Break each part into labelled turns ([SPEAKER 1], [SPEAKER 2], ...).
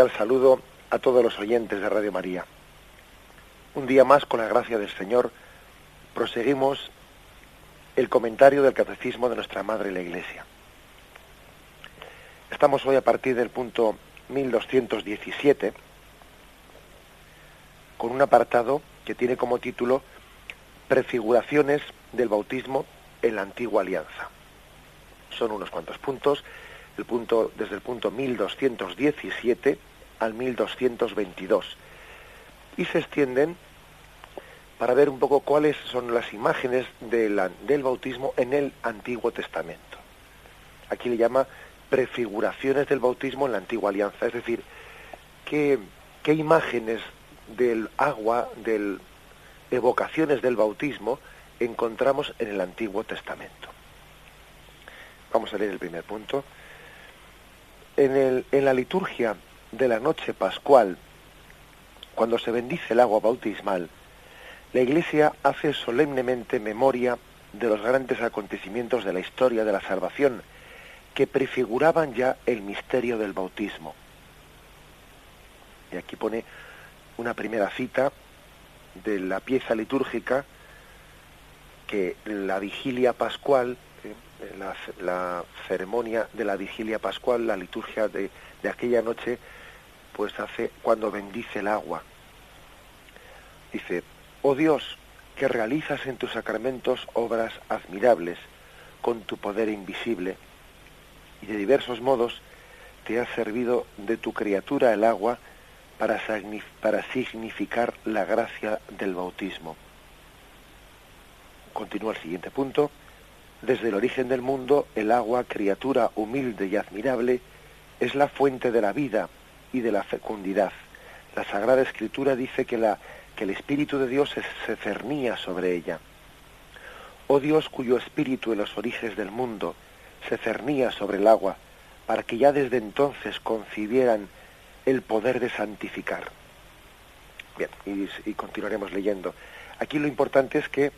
[SPEAKER 1] Cordial saludo a todos los oyentes de Radio María. Un día más, con la gracia del Señor, proseguimos el comentario del Catecismo de nuestra Madre la Iglesia. Estamos hoy a partir del punto 1217 con un apartado que tiene como título Prefiguraciones del bautismo en la antigua alianza. Son unos cuantos puntos el punto, desde el punto 1217 al 1222 y se extienden para ver un poco cuáles son las imágenes del bautismo en el Antiguo Testamento. Aquí le llama prefiguraciones del bautismo en la antigua alianza, es decir, qué, qué imágenes del agua, de evocaciones del bautismo encontramos en el Antiguo Testamento. Vamos a leer el primer punto en, el, en la liturgia de la noche pascual, cuando se bendice el agua bautismal, la Iglesia hace solemnemente memoria de los grandes acontecimientos de la historia de la salvación que prefiguraban ya el misterio del bautismo. Y aquí pone una primera cita de la pieza litúrgica que la vigilia pascual la, ceremonia de la vigilia pascual, la liturgia de, de aquella noche, pues hace cuando bendice el agua. Dice, oh Dios, que realizas en tus sacramentos obras admirables con tu poder invisible, y de diversos modos te has servido de tu criatura el agua para, para significar la gracia del bautismo. Continúa el siguiente punto. Desde el origen del mundo, el agua, criatura humilde y admirable, es la fuente de la vida y de la fecundidad. La Sagrada Escritura dice que, la, que el Espíritu de Dios se, cernía sobre ella. Oh Dios cuyo Espíritu en los orígenes del mundo se cernía sobre el agua, para que ya desde entonces concibieran el poder de santificar. Bien, y, y continuaremos leyendo. Aquí lo importante es que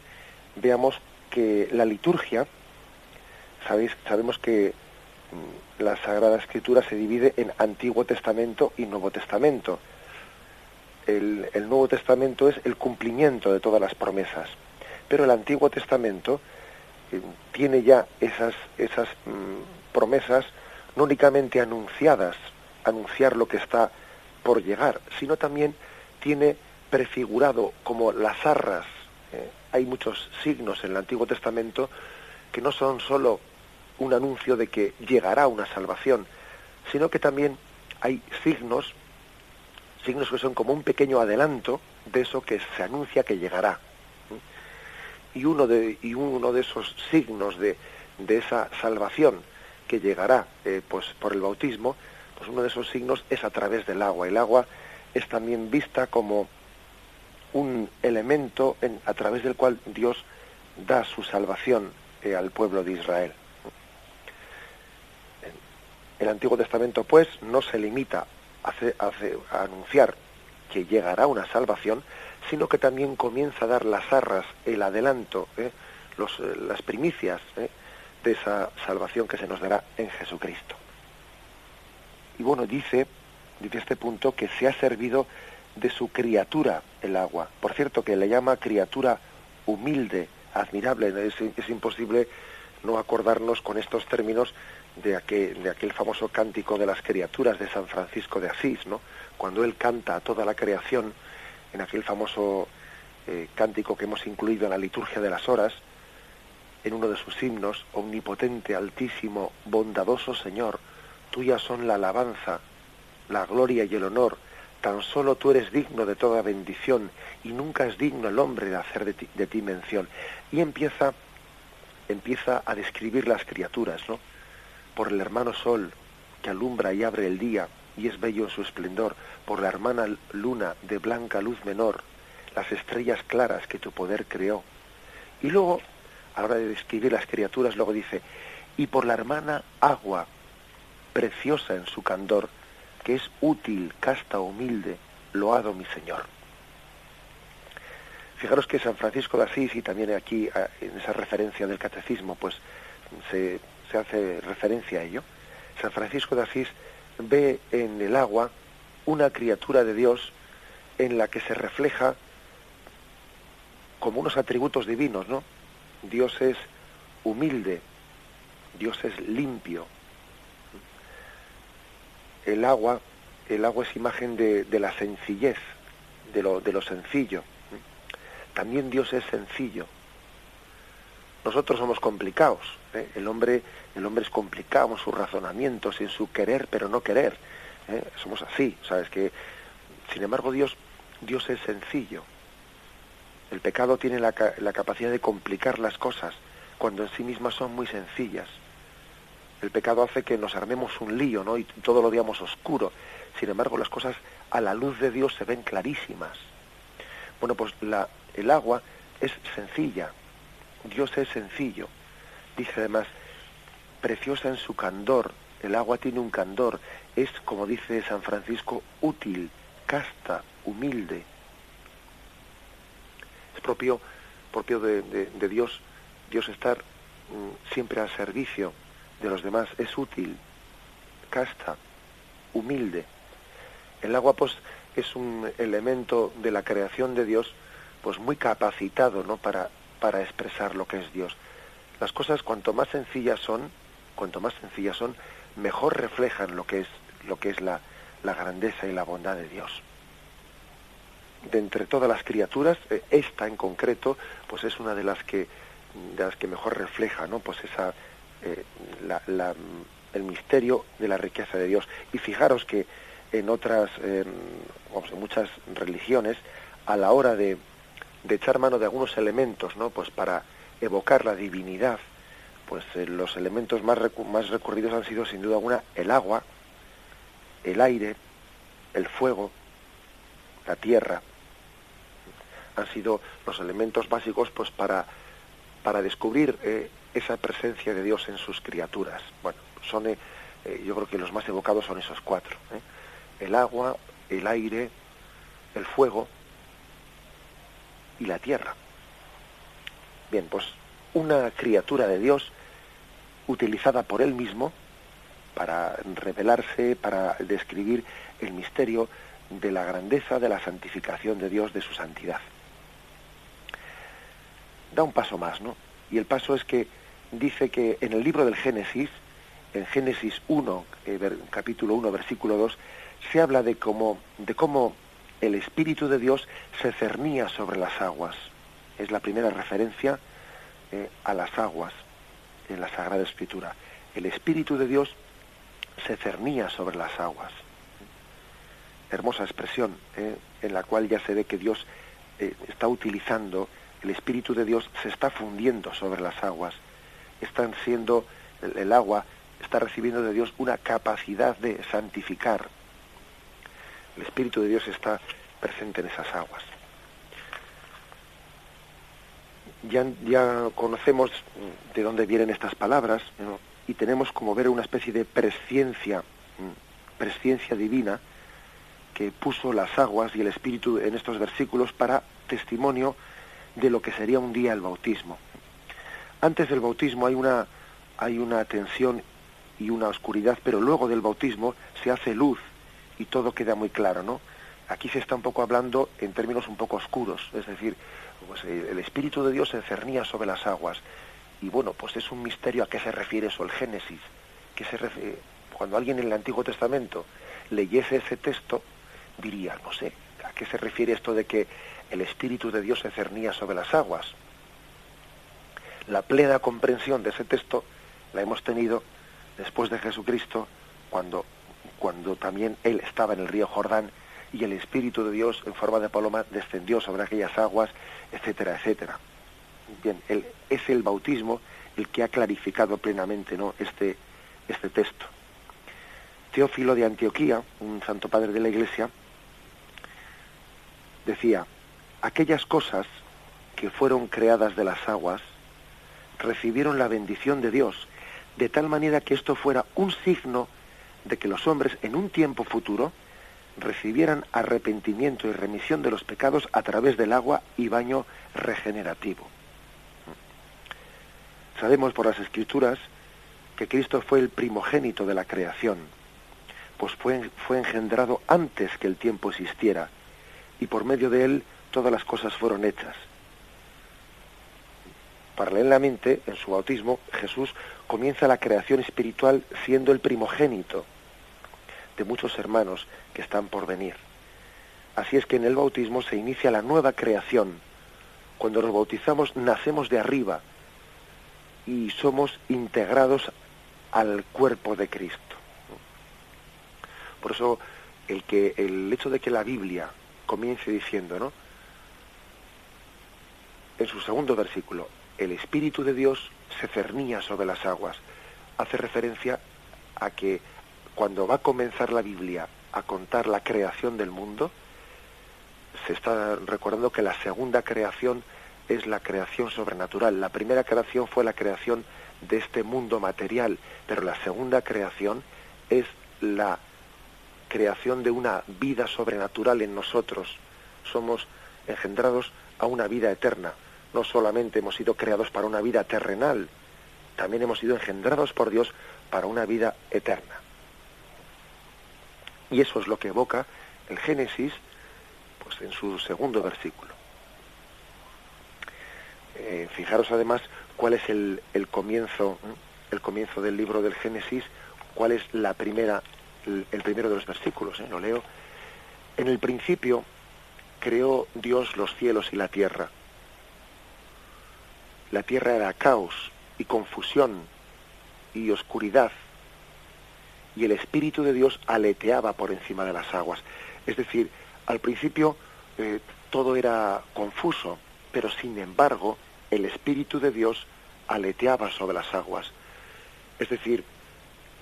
[SPEAKER 1] veamos que la liturgia, sabéis, sabemos que la Sagrada Escritura se divide en Antiguo Testamento y Nuevo Testamento. El, el, Nuevo Testamento es el cumplimiento de todas las promesas, pero el Antiguo Testamento eh, tiene ya esas, esas mm, promesas no únicamente anunciadas, anunciar lo que está por llegar, sino también tiene prefigurado como las arras, eh, hay muchos signos en el Antiguo Testamento que no son sólo un anuncio de que llegará una salvación, sino que también hay signos, signos que son como un pequeño adelanto de eso que se anuncia que llegará. Y uno de, y uno de esos signos de, de esa salvación que llegará eh, pues por el bautismo, pues uno de esos signos es a través del agua. El agua es también vista como un elemento en, a través del cual Dios da su salvación eh, al pueblo de Israel. El Antiguo Testamento, pues, no se limita a, anunciar que llegará una salvación, sino que también comienza a dar las arras, el adelanto, eh, eh, las primicias eh, de esa salvación que se nos dará en Jesucristo. Y bueno, dice, dice este punto, que se ha servido de su criatura el agua. Por cierto, que le llama criatura humilde, admirable. Es imposible no acordarnos con estos términos de aquel, famoso cántico de las criaturas de San Francisco de Asís, ¿no? Cuando él canta a toda la creación, en aquel famoso eh, cántico que hemos incluido en la liturgia de las horas, en uno de sus himnos, Omnipotente, Altísimo, Bondadoso Señor, tuya son la alabanza, la gloria y el honor, tan solo tú eres digno de toda bendición y nunca es digno el hombre de hacer de ti, de ti mención. Y empieza, empieza a describir las criaturas, ¿no? Por el hermano sol que alumbra y abre el día y es bello en su esplendor, por la hermana luna de blanca luz menor, las estrellas claras que tu poder creó. Y luego, a la hora de describir las criaturas, luego dice, y por la hermana agua, preciosa en su candor, que es útil, casta, humilde, loado mi Señor. Fijaros que San Francisco de Asís, y también aquí en esa referencia del catecismo, pues se, se hace referencia a ello. San Francisco de Asís ve en el agua una criatura de Dios en la que se refleja como unos atributos divinos, ¿no? Dios es humilde, Dios es limpio. El agua, el agua es imagen de, la sencillez, de lo, de lo sencillo. También Dios es sencillo. Nosotros somos complicados. ¿eh? El hombre, el hombre es complicado en sus razonamientos, en su querer pero no querer. ¿eh? Somos así, sabes que. Sin embargo, Dios, Dios es sencillo. El pecado tiene la, la capacidad de complicar las cosas cuando en sí mismas son muy sencillas. El pecado hace que nos armemos un lío, ¿no? Y todo lo veamos oscuro. Sin embargo, las cosas a la luz de Dios se ven clarísimas. Bueno, pues la, el agua es sencilla. Dios es sencillo. Dice además, preciosa en su candor. El agua tiene un candor. Es, como dice San Francisco, útil, casta, humilde. Es propio, propio de, Dios, Dios estar mm, siempre al servicio de los demás. Es útil, casta, humilde. El agua, pues, es un elemento de la creación de Dios, pues muy capacitado, ¿no? Para, para expresar lo que es Dios. Las cosas cuanto más sencillas son, cuanto más sencillas son, mejor reflejan lo que es lo que es la, la grandeza y la bondad de Dios. De entre todas las criaturas, eh, esta en concreto, pues es una de las que de las que mejor refleja, ¿no? Pues esa eh, la, la, el misterio de la riqueza de Dios. Y fijaros que en otras, eh, en muchas religiones, a la hora de, de echar mano de algunos elementos, ¿no? Pues para evocar la divinidad, pues eh, los elementos más, recu más recurridos han sido sin duda alguna el agua, el aire, el fuego, la tierra. Han sido los elementos básicos pues para, para descubrir eh, esa presencia de Dios en sus criaturas. Bueno, son eh, yo creo que los más evocados son esos cuatro. El agua, el aire, el fuego, y la tierra. Bien, pues una criatura de Dios utilizada por él mismo para revelarse, para describir el misterio de la grandeza, de la santificación de Dios, de su santidad. Da un paso más, ¿no? Y el paso es que dice que en el libro del Génesis, en Génesis 1, eh, capítulo 1, versículo 2, se habla de cómo, de cómo el Espíritu de Dios se cernía sobre las aguas. Es la primera referencia eh, a las aguas en la Sagrada Escritura. El Espíritu de Dios se cernía sobre las aguas. Hermosa expresión eh, en la cual ya se ve que Dios eh, está utilizando, el Espíritu de Dios se está fundiendo sobre las aguas. Están siendo, el, el agua está recibiendo de Dios una capacidad de santificar, el Espíritu de Dios está presente en esas aguas. Ya, ya conocemos de dónde vienen estas palabras y tenemos como ver una especie de presciencia, presciencia divina que puso las aguas y el Espíritu en estos versículos para testimonio de lo que sería un día el bautismo. Antes del bautismo hay una, hay una tensión y una oscuridad, pero luego del bautismo se hace luz y todo queda muy claro, ¿no? Aquí se está un poco hablando en términos un poco oscuros, es decir, pues el Espíritu de Dios se cernía sobre las aguas. Y bueno, pues es un misterio a qué se refiere eso, el Génesis. Que se refiere, cuando alguien en el Antiguo Testamento leyese ese texto, diría, no sé, ¿a qué se refiere esto de que el Espíritu de Dios se cernía sobre las aguas? La plena comprensión de ese texto la hemos tenido después de Jesucristo, cuando cuando también él estaba en el río Jordán y el Espíritu de Dios en forma de paloma descendió sobre aquellas aguas, etcétera, etcétera. Bien, es el bautismo el que ha clarificado plenamente ¿no? este, este texto. Teófilo de Antioquía, un santo padre de la Iglesia, decía, aquellas cosas que fueron creadas de las aguas recibieron la bendición de Dios, de tal manera que esto fuera un signo de que los hombres en un tiempo futuro recibieran arrepentimiento y remisión de los pecados a través del agua y baño regenerativo. Sabemos por las escrituras que Cristo fue el primogénito de la creación, pues fue, fue engendrado antes que el tiempo existiera, y por medio de él todas las cosas fueron hechas. Paralelamente, en su bautismo, Jesús comienza la creación espiritual siendo el primogénito de muchos hermanos que están por venir. Así es que en el bautismo se inicia la nueva creación. Cuando nos bautizamos nacemos de arriba y somos integrados al cuerpo de Cristo. Por eso el que el hecho de que la Biblia comience diciendo, ¿no? En su segundo versículo, el Espíritu de Dios se cernía sobre las aguas, hace referencia a que cuando va a comenzar la Biblia a contar la creación del mundo, se está recordando que la segunda creación es la creación sobrenatural. La primera creación fue la creación de este mundo material, pero la segunda creación es la creación de una vida sobrenatural en nosotros. Somos engendrados a una vida eterna. No solamente hemos sido creados para una vida terrenal, también hemos sido engendrados por Dios para una vida eterna. Y eso es lo que evoca el Génesis pues en su segundo versículo. Eh, fijaros además cuál es el, comienzo, el comienzo del libro del Génesis, cuál es la primera, el, primero de los versículos, ¿eh? lo leo. En el principio creó Dios los cielos y la tierra. La tierra era caos y confusión y oscuridad y el Espíritu de Dios aleteaba por encima de las aguas. Es decir, al principio eh, todo era confuso, pero sin embargo el Espíritu de Dios aleteaba sobre las aguas. Es decir,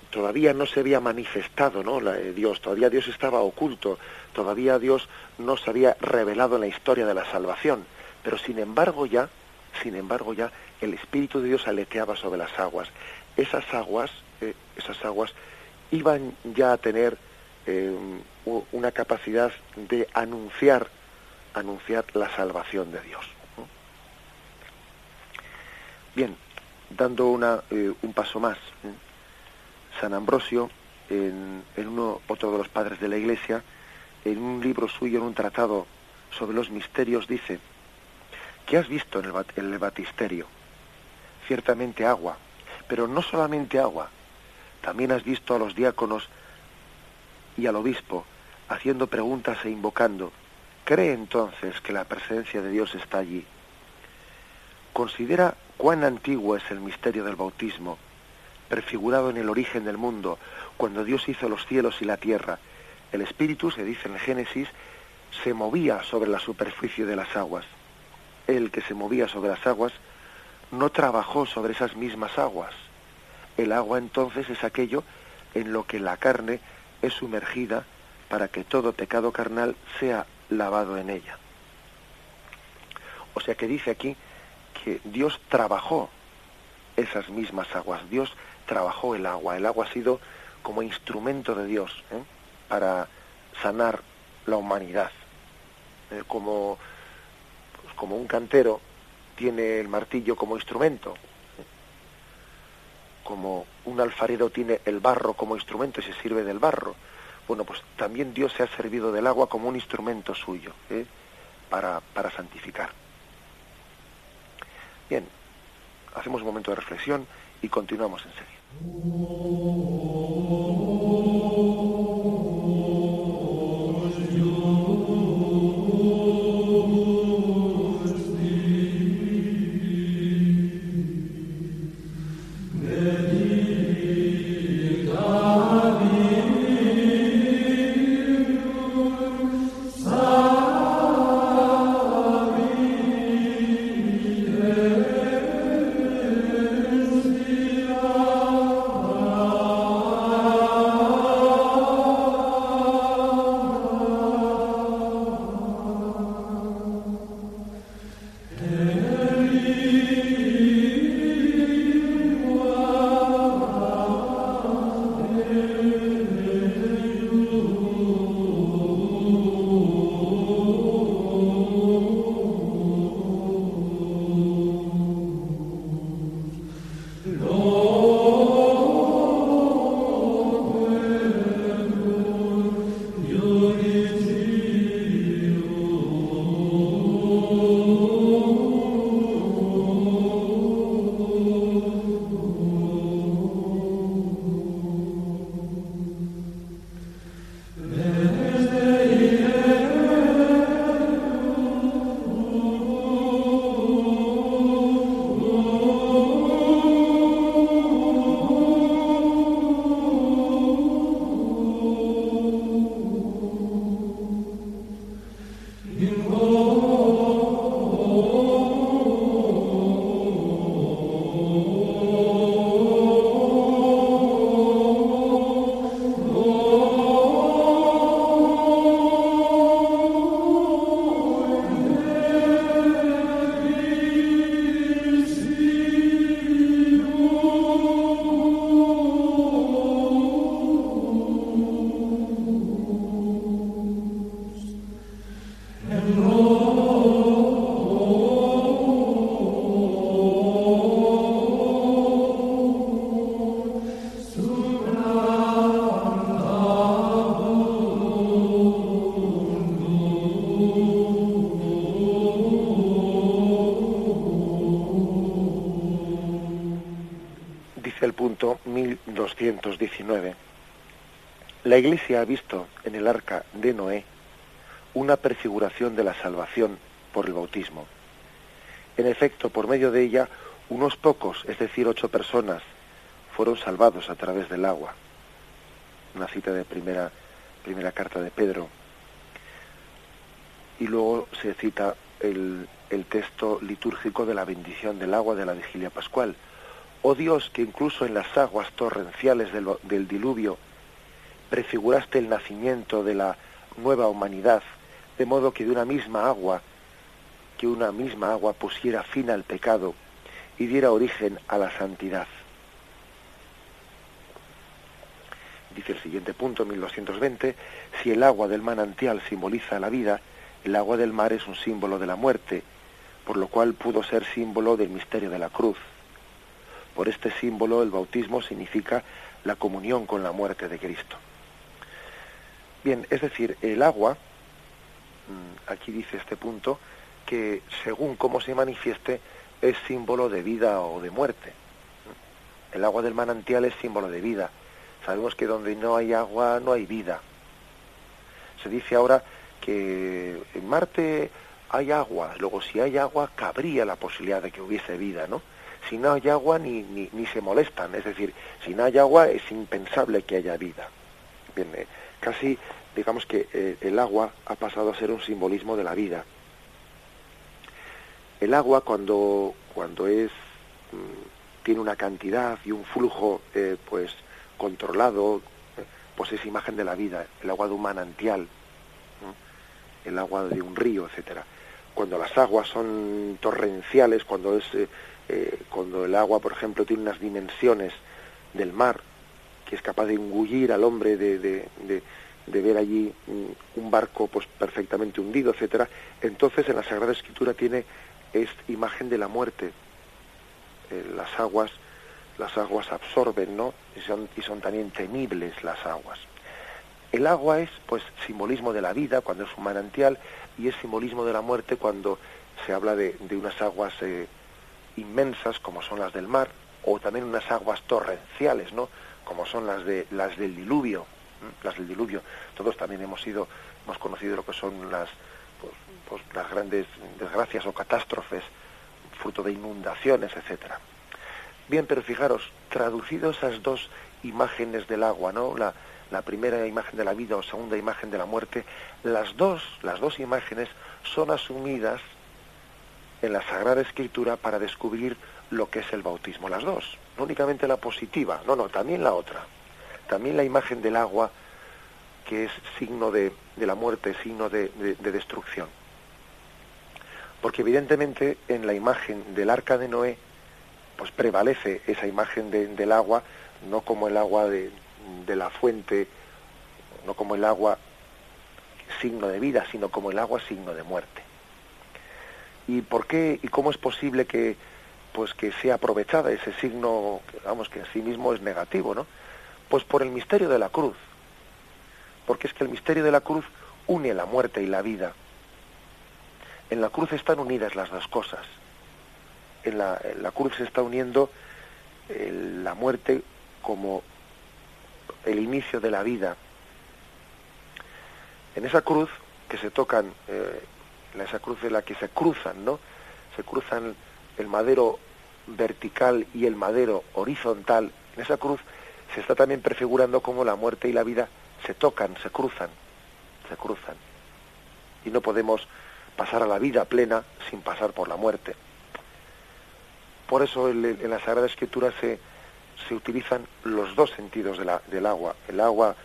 [SPEAKER 1] todavía no se había manifestado ¿no? Eh, Dios, todavía Dios estaba oculto, todavía Dios no se había revelado en la historia de la salvación, pero sin embargo ya, sin embargo ya, el Espíritu de Dios aleteaba sobre las aguas. Esas aguas, eh, esas aguas iban ya a tener eh, una capacidad de anunciar, anunciar la salvación de Dios. Bien, dando una, eh, un paso más, San Ambrosio, en, uno, otro de los padres de la Iglesia, en un libro suyo, en un tratado sobre los misterios, dice, ¿qué has visto en el, en el batisterio? Ciertamente agua, pero no solamente agua, también has visto a los diáconos y al obispo haciendo preguntas e invocando. Cree entonces que la presencia de Dios está allí. Considera cuán antiguo es el misterio del bautismo, prefigurado en el origen del mundo, cuando Dios hizo los cielos y la tierra. El Espíritu, se dice en Génesis, se movía sobre la superficie de las aguas. El que se movía sobre las aguas no trabajó sobre esas mismas aguas, el agua entonces es aquello en lo que la carne es sumergida para que todo pecado carnal sea lavado en ella. O sea que dice aquí que Dios trabajó esas mismas aguas, Dios trabajó el agua, el agua ha sido como instrumento de Dios ¿eh? para sanar la humanidad, eh, como, pues como un cantero tiene el martillo como instrumento, como un alfarero tiene el barro como instrumento y se sirve del barro, bueno, pues también Dios se ha servido del agua como un instrumento suyo ¿eh? para, para santificar. Bien, hacemos un momento de reflexión y continuamos enseguida. La Iglesia ha visto en el arca de Noé una prefiguración de la salvación por el bautismo. En efecto, por medio de ella, unos pocos, es decir, ocho personas, fueron salvados a través del agua. Una cita de primera, primera carta de Pedro. Y luego se cita el, el texto litúrgico de la bendición del agua de la vigilia pascual. Oh Dios, que incluso en las aguas torrenciales del, del diluvio prefiguraste el nacimiento de la nueva humanidad, de modo que de una misma agua, que una misma agua pusiera fin al pecado y diera origen a la santidad. Dice el siguiente punto, 1220, si el agua del manantial simboliza la vida, el agua del mar es un símbolo de la muerte, por lo cual pudo ser símbolo del misterio de la cruz. Por este símbolo el bautismo significa la comunión con la muerte de Cristo. Bien, es decir, el agua, mm, aquí dice este punto, que según cómo se manifieste es símbolo de vida o de muerte. El agua del manantial es símbolo de vida. Sabemos que donde no hay agua no hay vida. Se dice ahora que en Marte hay agua, luego si hay agua cabría la posibilidad de que hubiese vida, ¿no? Si no hay agua ni, ni, se molestan, es decir, si no hay agua es impensable que haya vida. Bien, casi digamos que eh, el agua ha pasado a ser un simbolismo de la vida. El agua cuando, cuando es, mm, tiene una cantidad y un flujo eh, pues controlado, pues es imagen de la vida, el agua de un manantial, el agua de un río, etcétera. Cuando las aguas son torrenciales, cuando es eh, eh, cuando el agua, por ejemplo, tiene unas dimensiones del mar, que es capaz de engullir al hombre, de, de, de, ver allí un barco pues perfectamente hundido, etcétera, entonces en la Sagrada Escritura tiene esta imagen de la muerte. Eh, las aguas, las aguas absorben, ¿no? Y son, y son también temibles las aguas. El agua es pues simbolismo de la vida cuando es un manantial y es simbolismo de la muerte cuando se habla de, unas aguas eh, inmensas como son las del mar o también unas aguas torrenciales, ¿no? Como son las de las del diluvio, las del diluvio. Todos también hemos sido hemos conocido lo que son las pues, pues, las grandes desgracias o catástrofes fruto de inundaciones, etcétera. Bien, pero fijaros, traducido esas dos imágenes del agua, ¿no? La, la primera imagen de la vida o segunda imagen de la muerte, las dos, las dos imágenes son asumidas en la Sagrada Escritura para descubrir lo que es el bautismo, las dos, no únicamente la positiva, no, no, también la otra, también la imagen del agua, que es signo de, la muerte, signo de, destrucción. Porque evidentemente en la imagen del arca de Noé, pues prevalece esa imagen del agua, no como el agua de, de la fuente, no como el agua signo de vida, sino como el agua signo de muerte. ¿Y por qué y cómo es posible que pues que sea aprovechada ese signo, vamos, que en sí mismo es negativo, ¿no? Pues por el misterio de la cruz. Porque es que el misterio de la cruz une la muerte y la vida. En la cruz están unidas las dos cosas. En la, la cruz se está uniendo la muerte como el inicio de la vida. En esa cruz que se tocan, eh, en esa cruz en la que se cruzan, ¿no? Se cruzan el madero vertical y el madero horizontal. En esa cruz se está también prefigurando cómo la muerte y la vida se tocan, se cruzan, se cruzan. Y no podemos pasar a la vida plena sin pasar por la muerte. Por eso en la Sagrada Escritura se, se utilizan los dos sentidos del agua, el agua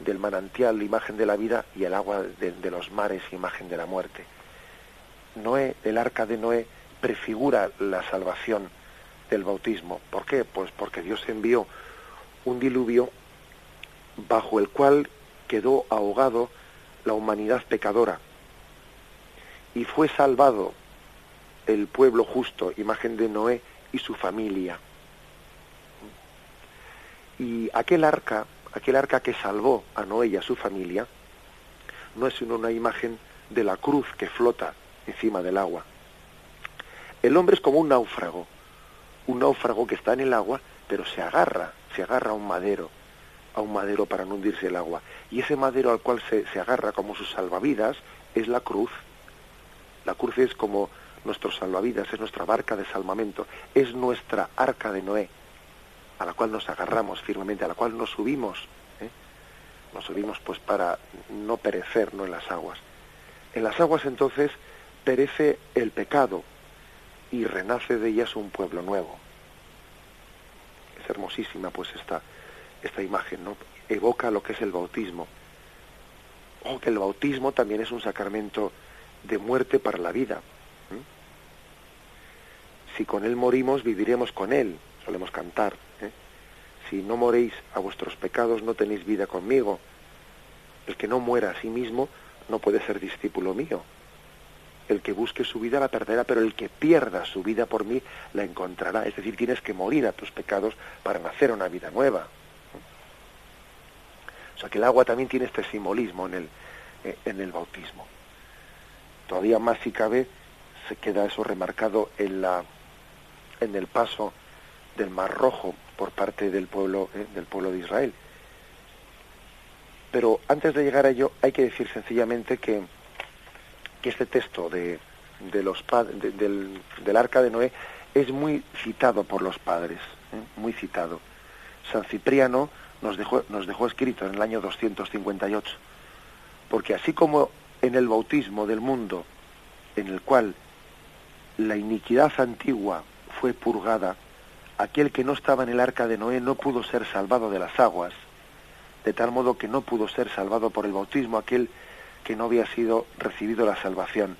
[SPEAKER 1] del manantial, imagen de la vida, y el agua de, los mares, imagen de la muerte. Noé, el arca de Noé, prefigura la salvación del bautismo. ¿Por qué? Pues porque Dios envió un diluvio bajo el cual quedó ahogado la humanidad pecadora y fue salvado el pueblo justo, imagen de Noé y su familia. Y aquel arca, aquel arca que salvó a Noé y a su familia, no es sino una imagen de la cruz que flota encima del agua. El hombre es como un náufrago, un náufrago que está en el agua, pero se agarra, se agarra a un madero, a un madero para no hundirse el agua. Y ese madero al cual se, se agarra como sus salvavidas es la cruz. La cruz es como nuestro salvavidas, es nuestra barca de salvamento, es nuestra arca de Noé, a la cual nos agarramos firmemente, a la cual nos subimos. ¿eh? Nos subimos pues para no perecer ¿no? en las aguas. En las aguas entonces perece el pecado y renace de ellas un pueblo nuevo. Es hermosísima pues esta, esta imagen, ¿no? Evoca lo que es el bautismo. O que el bautismo también es un sacramento de muerte para la vida. Si con él morimos, viviremos con él, solemos cantar. ¿eh? Si no moréis a vuestros pecados, no tenéis vida conmigo. El que no muera a sí mismo no puede ser discípulo mío. El que busque su vida la perderá, pero el que pierda su vida por mí la encontrará. Es decir, tienes que morir a tus pecados para nacer una vida nueva. O sea que el agua también tiene este simbolismo en el, eh, en el bautismo. Todavía más si cabe, se queda eso remarcado en la en el paso del Mar Rojo por parte del pueblo eh, del pueblo de Israel. Pero antes de llegar a ello hay que decir sencillamente que, que este texto de, de los del, arca de Noé es muy citado por los padres, eh, muy citado. San Cipriano nos dejó, nos dejó escrito en el año 258, porque así como en el bautismo del mundo, en el cual la iniquidad antigua fue purgada, aquel que no estaba en el arca de Noé no pudo ser salvado de las aguas, de tal modo que no pudo ser salvado por el bautismo aquel que no había sido recibido la salvación.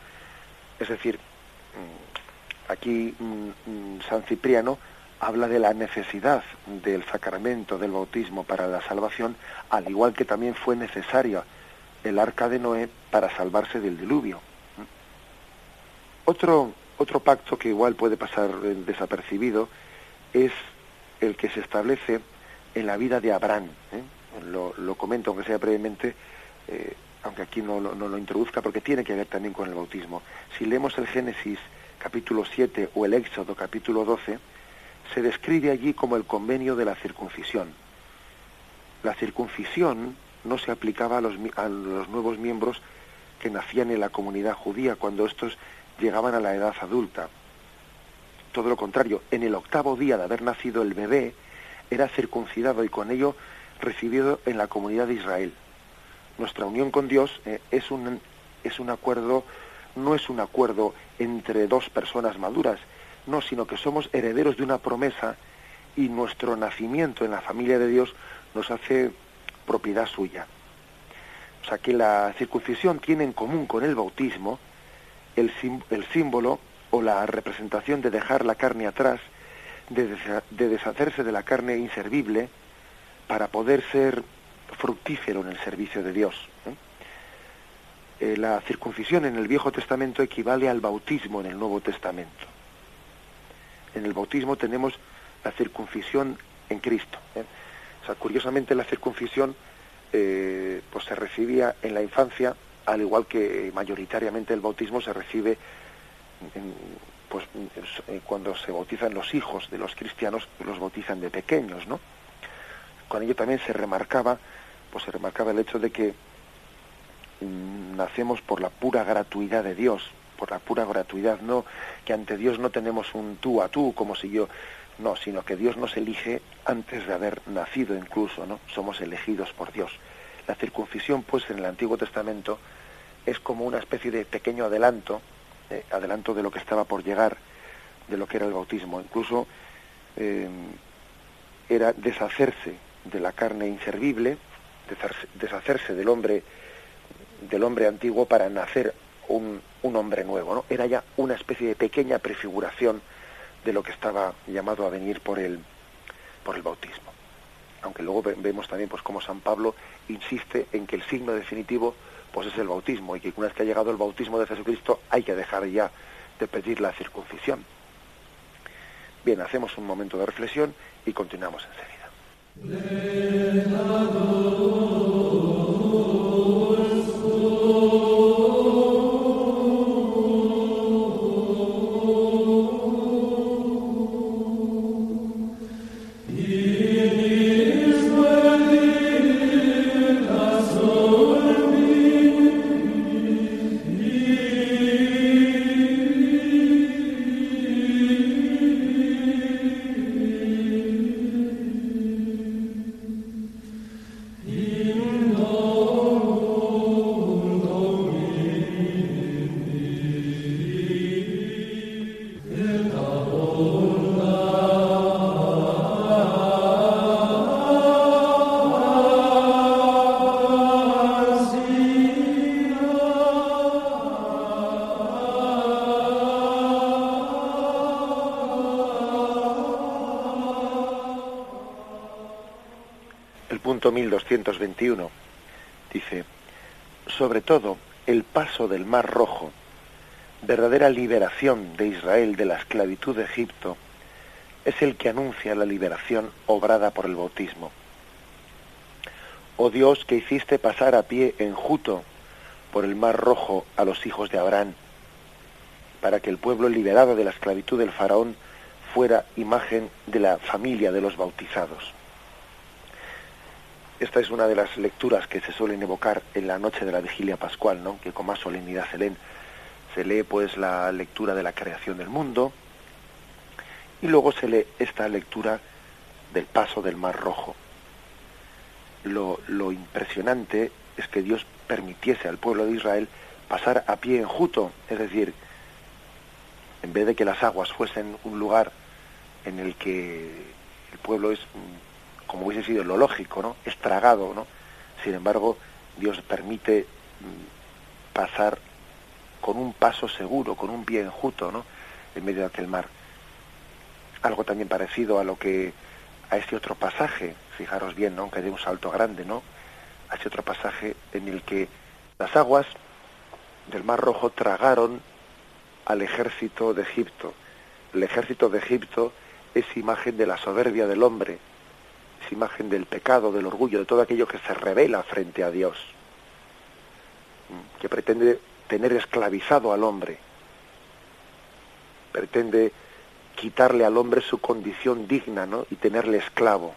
[SPEAKER 1] Es decir, mm, aquí mm, mm, San Cipriano habla de la necesidad del sacramento del bautismo para la salvación, al igual que también fue necesaria el arca de Noé para salvarse del diluvio. Otro otro pacto que igual puede pasar desapercibido es el que se establece en la vida de Abraham. ¿eh? Lo, comento, aunque sea brevemente, eh, aunque aquí no, lo introduzca, porque tiene que ver también con el bautismo. Si leemos el Génesis capítulo 7 o el Éxodo capítulo 12, se describe allí como el convenio de la circuncisión. La circuncisión no se aplicaba a los, a los nuevos miembros que nacían en la comunidad judía cuando estos llegaban a la edad adulta. Todo lo contrario, en el octavo día de haber nacido el bebé, era circuncidado y con ello recibido en la comunidad de Israel. Nuestra unión con Dios eh, es, un, es un acuerdo, no es un acuerdo entre dos personas maduras, no, sino que somos herederos de una promesa y nuestro nacimiento en la familia de Dios nos hace propiedad suya. O sea que la circuncisión tiene en común con el bautismo el, símbolo o la representación de dejar la carne atrás, de, deshacerse de la carne inservible para poder ser fructífero en el servicio de Dios. ¿eh? Eh, la circuncisión en el Viejo Testamento equivale al bautismo en el Nuevo Testamento. En el bautismo tenemos la circuncisión en Cristo. ¿eh? O sea, curiosamente la circuncisión pues se recibía en la infancia al igual que mayoritariamente el bautismo se recibe pues cuando se bautizan los hijos de los cristianos los bautizan de pequeños no con ello también se remarcaba pues se remarcaba el hecho de que mm, nacemos por la pura gratuidad de Dios por la pura gratuidad no que ante Dios no tenemos un tú a tú como si yo no sino que Dios nos elige antes de haber nacido incluso no somos elegidos por Dios la circuncisión, pues, en el Antiguo Testamento es como una especie de pequeño adelanto, eh, adelanto de lo que estaba por llegar, de lo que era el bautismo. Incluso eh, era deshacerse de la carne inservible, deshacerse del hombre, del hombre antiguo para nacer un, un hombre nuevo. ¿no? Era ya una especie de pequeña prefiguración de lo que estaba llamado a venir por el, por el bautismo aunque luego vemos también pues como San Pablo insiste en que el signo definitivo pues es el bautismo y que una vez que ha llegado el bautismo de Jesucristo hay que dejar ya de pedir la circuncisión. Bien, hacemos un momento de reflexión y continuamos enseguida. Punto Mar Rojo, verdadera liberación de Israel de la esclavitud de Egipto, es el que anuncia la liberación obrada por el bautismo. Oh Dios que hiciste pasar a pie enjuto por el Mar Rojo a los hijos de Abraham, para que el pueblo liberado de la esclavitud del faraón fuera imagen de la familia de los bautizados. Esta es una de las lecturas que se suelen evocar en la noche de la vigilia pascual, ¿no? que con más solemnidad se leen. Se lee pues la lectura de la creación del mundo y luego se lee esta lectura del paso del Mar Rojo. Lo, lo impresionante es que Dios permitiese al pueblo de Israel pasar a pie enjuto, es decir, en vez de que las aguas fuesen un lugar en el que el pueblo es como hubiese sido lo lógico, ¿no? Estragado, ¿no? Sin embargo, Dios permite mm, pasar con un paso seguro, con un pie enjuto, ¿no? En medio de aquel mar. Algo también parecido a lo que a este otro pasaje, fijaros bien, ¿no? Aunque de un salto grande, ¿no? A este otro pasaje en el que las aguas del Mar Rojo tragaron al ejército de Egipto. El ejército de Egipto es imagen de la soberbia del hombre, imagen del pecado, del orgullo, de todo aquello que se revela frente a Dios, que pretende tener esclavizado al hombre, pretende quitarle al hombre su condición digna ¿no? y tenerle esclavo.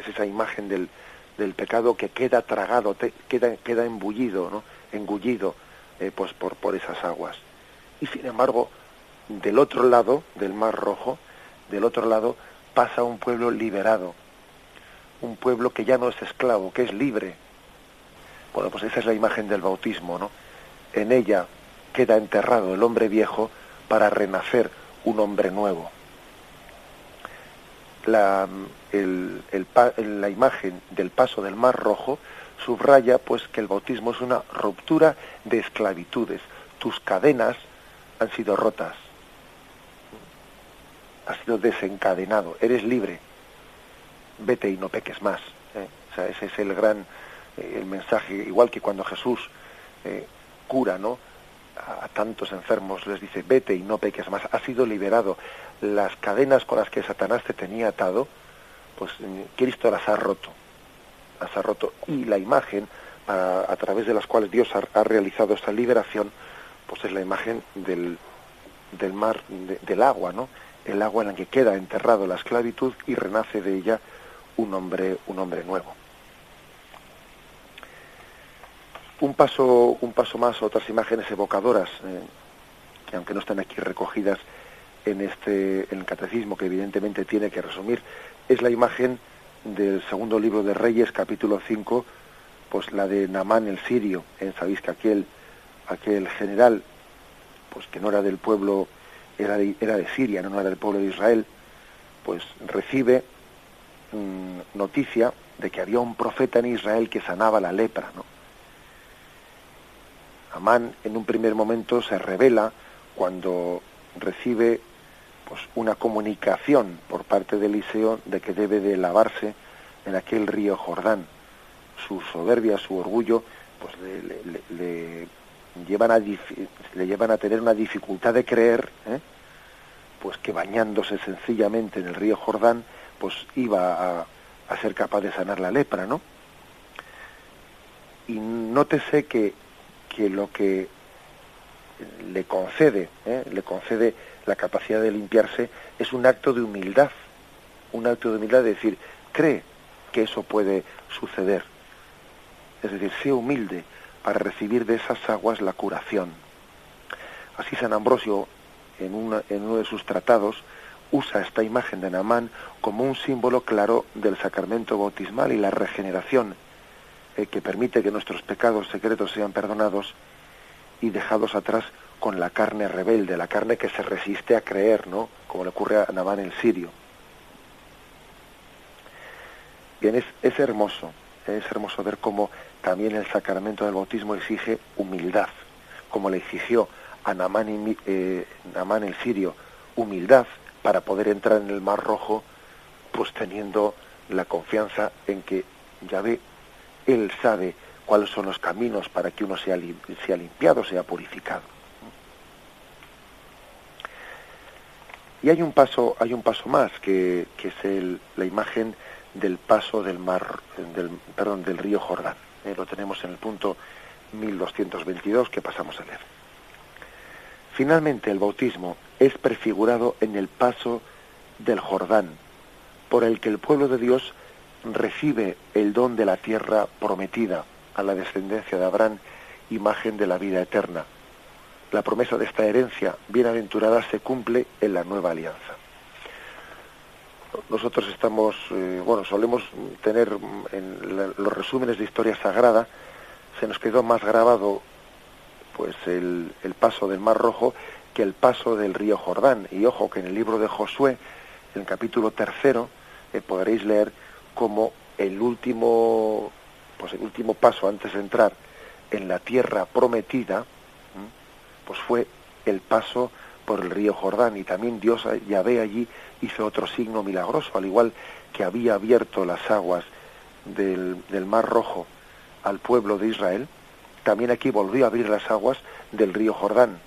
[SPEAKER 1] Es esa imagen del, del pecado que queda tragado, queda, queda embullido, ¿no? engullido eh, pues por, por esas aguas. Y sin embargo, del otro lado del Mar Rojo, del otro lado, pasa un pueblo liberado, un pueblo que ya no es esclavo, que es libre. Bueno, pues esa es la imagen del bautismo, ¿no? En ella queda enterrado el hombre viejo para renacer un hombre nuevo. La, la imagen del paso del Mar Rojo subraya pues que el bautismo es una ruptura de esclavitudes. Tus cadenas han sido rotas has sido desencadenado, eres libre, vete y no peques más. ¿eh? O sea, ese es el gran eh, el mensaje, igual que cuando Jesús eh, cura, ¿no? A, tantos enfermos les dice, vete y no peques más, has sido liberado. Las cadenas con las que Satanás te tenía atado, pues Cristo las ha roto, las ha roto. Y la imagen a, través de las cuales Dios ha, realizado esta liberación, pues es la imagen del, del mar, del agua, ¿no? El agua en la que queda enterrado la esclavitud y renace de ella un hombre, un hombre nuevo. Un paso, un paso más, otras imágenes evocadoras, eh, que aunque no están aquí recogidas en este, en el catecismo, que evidentemente tiene que resumir, es la imagen del segundo libro de Reyes, capítulo 5, pues la de Namán el sirio. en Sabéis que aquel, aquel general, pues que no era del pueblo era de, era de Siria, no era del pueblo de Israel, pues recibe mm, noticia de que había un profeta en Israel que sanaba la lepra, ¿no? Amán en un primer momento se revela cuando recibe pues una comunicación por parte de Eliseo de que debe de lavarse en aquel río Jordán. Su soberbia, su orgullo, pues le, llevan a, le llevan a tener una dificultad de creer ¿eh? Pues que bañándose sencillamente en el río Jordán pues iba a, ser capaz de sanar la lepra no y nótese que, que lo que le concede ¿eh? le concede la capacidad de limpiarse es un acto de humildad un acto de humildad de decir cree que eso puede suceder es decir sea humilde para recibir de esas aguas la curación. Así San Ambrosio, en, uno de sus tratados, usa esta imagen de Namán como un símbolo claro del sacramento bautismal y la regeneración, eh, que permite que nuestros pecados secretos sean perdonados y dejados atrás con la carne rebelde, la carne que se resiste a creer, ¿no? Como le ocurre a Namán el sirio. Bien, es, es hermoso, es hermoso ver cómo también el sacramento del bautismo exige humildad, como le exigió a Namán, eh, Namán el sirio humildad para poder entrar en el Mar Rojo, pues teniendo la confianza en que Yahvé, Él sabe cuáles son los caminos para que uno sea, sea limpiado, sea purificado. Y hay un paso, hay un paso más que, es el, la imagen del paso del mar, del, perdón, del río Jordán. Eh, lo tenemos en el punto 1222 que pasamos a leer. Finalmente, el bautismo es prefigurado en el paso del Jordán, por el que el pueblo de Dios recibe el don de la tierra prometida a la descendencia de Abraham, imagen de la vida eterna la promesa de esta herencia bienaventurada se cumple en la nueva alianza. Nosotros estamos, eh, bueno, solemos tener en los resúmenes de historia sagrada, se nos quedó más grabado pues el, paso del Mar Rojo que el paso del río Jordán. Y ojo que en el libro de Josué, en el capítulo tercero, eh, podréis leer como el último, pues el último paso antes de entrar en la tierra prometida, pues fue el paso por el río Jordán. Y también Dios Yahvé allí hizo otro signo milagroso, al igual que había abierto las aguas del, Mar Rojo al pueblo de Israel, también aquí volvió a abrir las aguas del río Jordán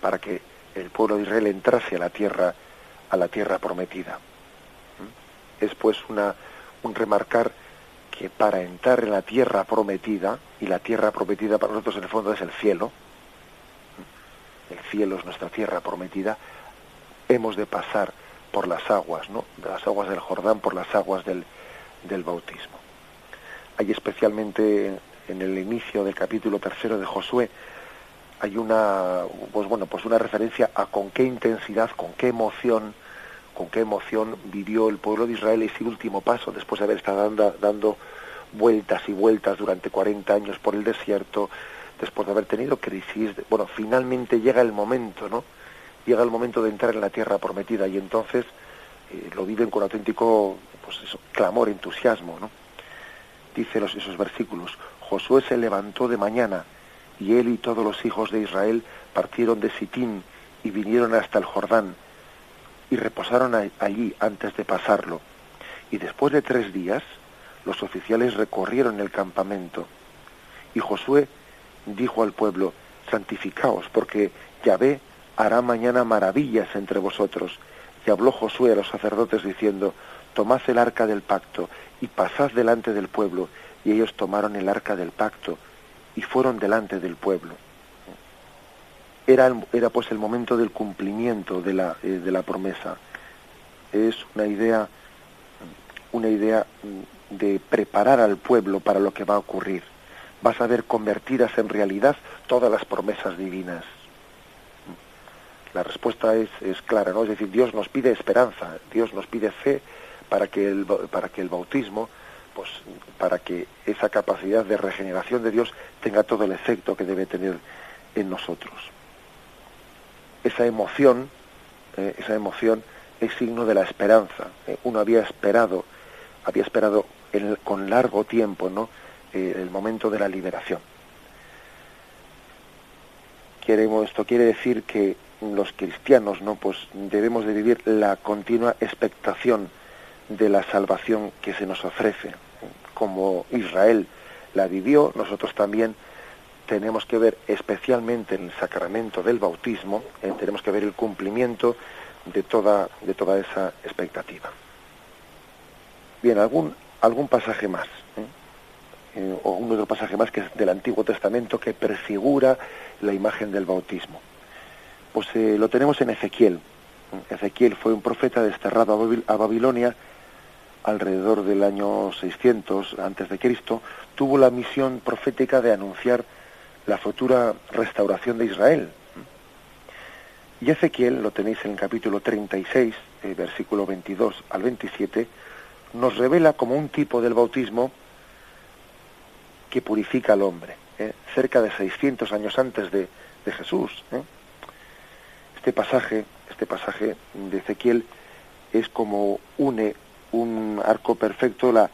[SPEAKER 1] para que el pueblo de Israel entrase a la tierra a la tierra prometida. ¿Mm? Es pues una un remarcar que para entrar en la tierra prometida y la tierra prometida para nosotros en el fondo es el cielo, el cielo es nuestra tierra prometida, hemos de pasar por las aguas, ¿no? De las aguas del Jordán, por las aguas del, del bautismo. Hay especialmente en el inicio del capítulo tercero de Josué, hay una, pues bueno, pues una referencia a con qué intensidad, con qué emoción, con qué emoción vivió el pueblo de Israel ese último paso, después de haber estado dando, vueltas y vueltas durante 40 años por el desierto, después de haber tenido crisis, bueno, finalmente llega el momento, ¿no? Llega el momento de entrar en la tierra prometida y entonces eh, lo viven con auténtico, pues eso, clamor, entusiasmo, ¿no? Dice los, esos versículos, Josué se levantó de mañana y él y todos los hijos de Israel partieron de Sitín y vinieron hasta el Jordán y reposaron allí antes de pasarlo. Y después de tres días, los oficiales recorrieron el campamento y Josué dijo al pueblo, santificaos, porque Yahvé hará mañana maravillas entre vosotros. Y habló Josué a los sacerdotes diciendo, tomad el arca del pacto y pasad delante del pueblo. Y ellos tomaron el arca del pacto y fueron delante del pueblo. Era, era pues el momento del cumplimiento de la, eh, de la promesa. Es una idea, una idea de preparar al pueblo para lo que va a ocurrir vas a ver convertidas en realidad todas las promesas divinas. La respuesta es, es clara, ¿no? Es decir, Dios nos pide esperanza, Dios nos pide fe para que el, para que el bautismo, pues para que esa capacidad de regeneración de Dios tenga todo el efecto que debe tener en nosotros. Esa emoción, eh, esa emoción es signo de la esperanza. Eh, uno había esperado, había esperado con largo tiempo, ¿no? Eh, el momento de la liberación. Queremos, esto quiere decir que los cristianos no pues debemos de vivir la continua expectación de la salvación que se nos ofrece como Israel la vivió nosotros también tenemos que ver especialmente en el sacramento del bautismo eh, tenemos que ver el cumplimiento de toda de toda esa expectativa bien algún algún pasaje más eh, o un otro pasaje más que es del Antiguo Testamento que prefigura la imagen del bautismo. Pues eh, lo tenemos en Ezequiel. Ezequiel fue un profeta desterrado a Babilonia alrededor del año 600 antes de Cristo, tuvo la misión profética de anunciar la futura restauración de Israel. Y Ezequiel, lo tenéis en el capítulo 36, eh, versículo 22 al 27, nos revela como un tipo del bautismo que purifica al hombre, ¿eh? cerca de 600 años antes de, Jesús. ¿eh? Este pasaje, este pasaje de Ezequiel es como une un arco perfecto la,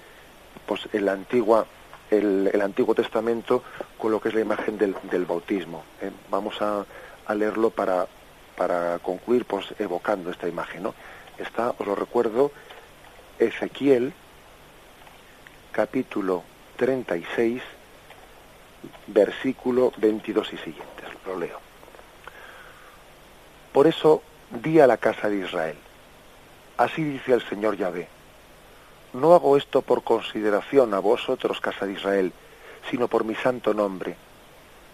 [SPEAKER 1] pues, el, antigua, el, Antiguo Testamento con lo que es la imagen del, bautismo. ¿eh? Vamos a, leerlo para, para concluir pues, evocando esta imagen. Está, os lo recuerdo, Ezequiel capítulo 36, versículo 22 y siguientes. Lo leo. Por eso di a la casa de Israel, así dice el Señor Yahvé, no hago esto por consideración a vosotros, casa de Israel, sino por mi santo nombre,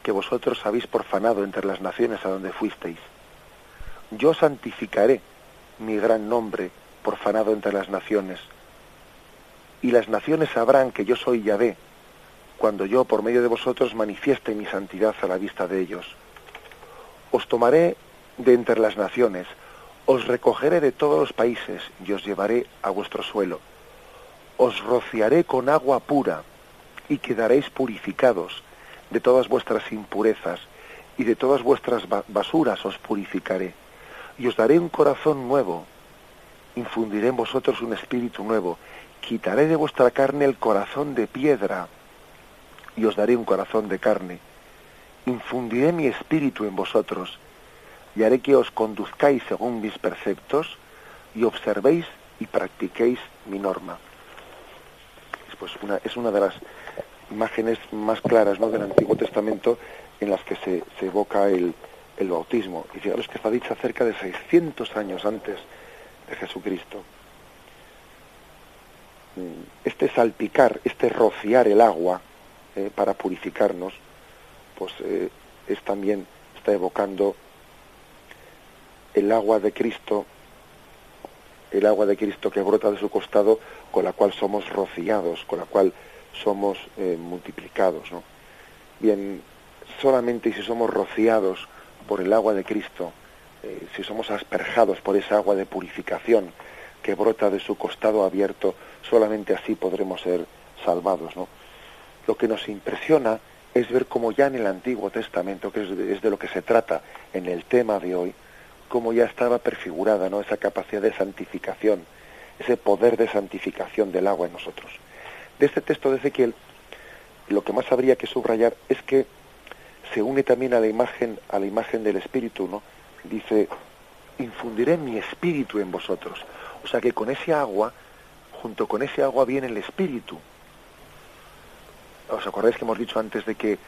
[SPEAKER 1] que vosotros habéis porfanado entre las naciones a donde fuisteis. Yo santificaré mi gran nombre, porfanado entre las naciones, y las naciones sabrán que yo soy Yahvé, cuando yo por medio de vosotros manifieste mi santidad a la vista de ellos. Os tomaré de entre las naciones, os recogeré de todos los países y os llevaré a vuestro suelo. Os rociaré con agua pura y quedaréis purificados de todas vuestras impurezas y de todas vuestras basuras os purificaré. Y os daré un corazón nuevo, infundiré en vosotros un espíritu nuevo, quitaré de vuestra carne el corazón de piedra y os daré un corazón de carne. Infundiré mi espíritu en vosotros y haré que os conduzcáis según mis preceptos y observéis y practiquéis mi norma. Pues es una de las imágenes más claras del Antiguo Testamento en las que se, evoca el, el, bautismo. Y fijaros que está dicha cerca de 600 años antes de Jesucristo. Mm, este salpicar, este rociar el agua eh, para purificarnos, pues eh, es también, está evocando el agua de Cristo, el agua de Cristo que brota de su costado, con la cual somos rociados, con la cual somos eh, multiplicados. Bien, solamente si somos rociados por el agua de Cristo, eh, si somos asperjados por esa agua de purificación que brota de su costado abierto, solamente así podremos ser salvados. ¿no? Lo que nos impresiona es ver cómo ya en el Antiguo Testamento, que es de lo que se trata en el tema de hoy, cómo ya estaba prefigurada esa capacidad de santificación, ese poder de santificación del agua en nosotros. De este texto de Ezequiel, lo que más habría que subrayar es que se une también a la imagen, a la imagen del Espíritu, ¿no? Dice, infundiré mi Espíritu en vosotros. O sea que con ese agua, junto con ese agua viene el Espíritu. ¿Os acordáis que hemos dicho antes de que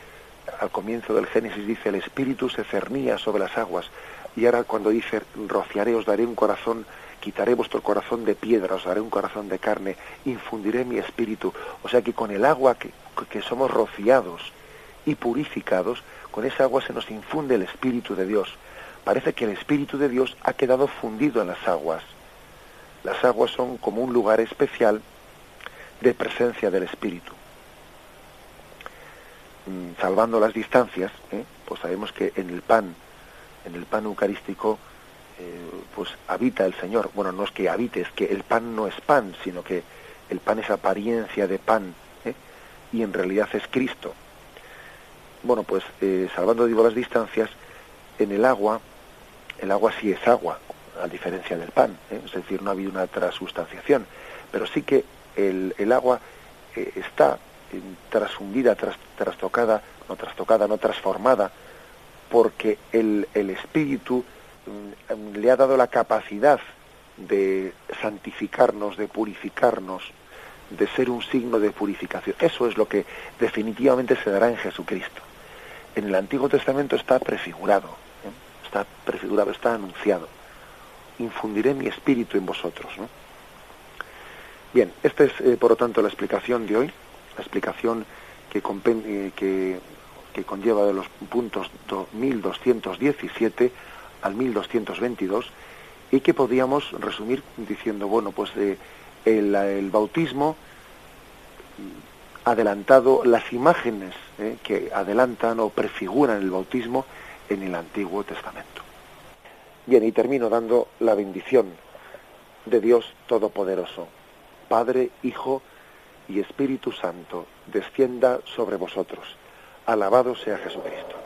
[SPEAKER 1] al comienzo del Génesis dice, el Espíritu se cernía sobre las aguas? Y ahora cuando dice, rociaré, os daré un corazón, quitaré vuestro corazón de piedra, os daré un corazón de carne, infundiré mi espíritu. O sea que con el agua que, que somos rociados y purificados, con esa agua se nos infunde el Espíritu de Dios. Parece que el Espíritu de Dios ha quedado fundido en las aguas. Las aguas son como un lugar especial de presencia del Espíritu. Mm, salvando las distancias, ¿eh? pues sabemos que en el pan en el pan eucarístico eh, pues habita el Señor. Bueno, no es que habite, es que el pan no es pan, sino que el pan es apariencia de pan ¿eh? y en realidad es Cristo. Bueno, pues eh, salvando digo las distancias, en el agua, el agua sí es agua, a diferencia del pan, es decir, no ha habido una transustanciación, pero sí que el, el agua está trasfundida, tras, trastocada, no trastocada, no transformada, porque el, el Espíritu le ha dado la capacidad de santificarnos, de purificarnos, de ser un signo de purificación. Eso es lo que definitivamente se dará en Jesucristo. En el Antiguo Testamento está prefigurado, ¿eh? está prefigurado, está anunciado. Infundiré mi espíritu en vosotros. Bien, esta es eh, por lo tanto la explicación de hoy, la explicación que, eh, que que conlleva de los puntos 1217 al 1222 y que podíamos resumir diciendo, bueno, pues eh, el, bautismo adelantado, las imágenes eh, que adelantan o prefiguran el bautismo en el Antiguo Testamento. Bien, y termino dando la bendición de Dios Todopoderoso, Padre, Hijo y Espíritu Santo, descienda sobre vosotros Alabado sea Jesucristo.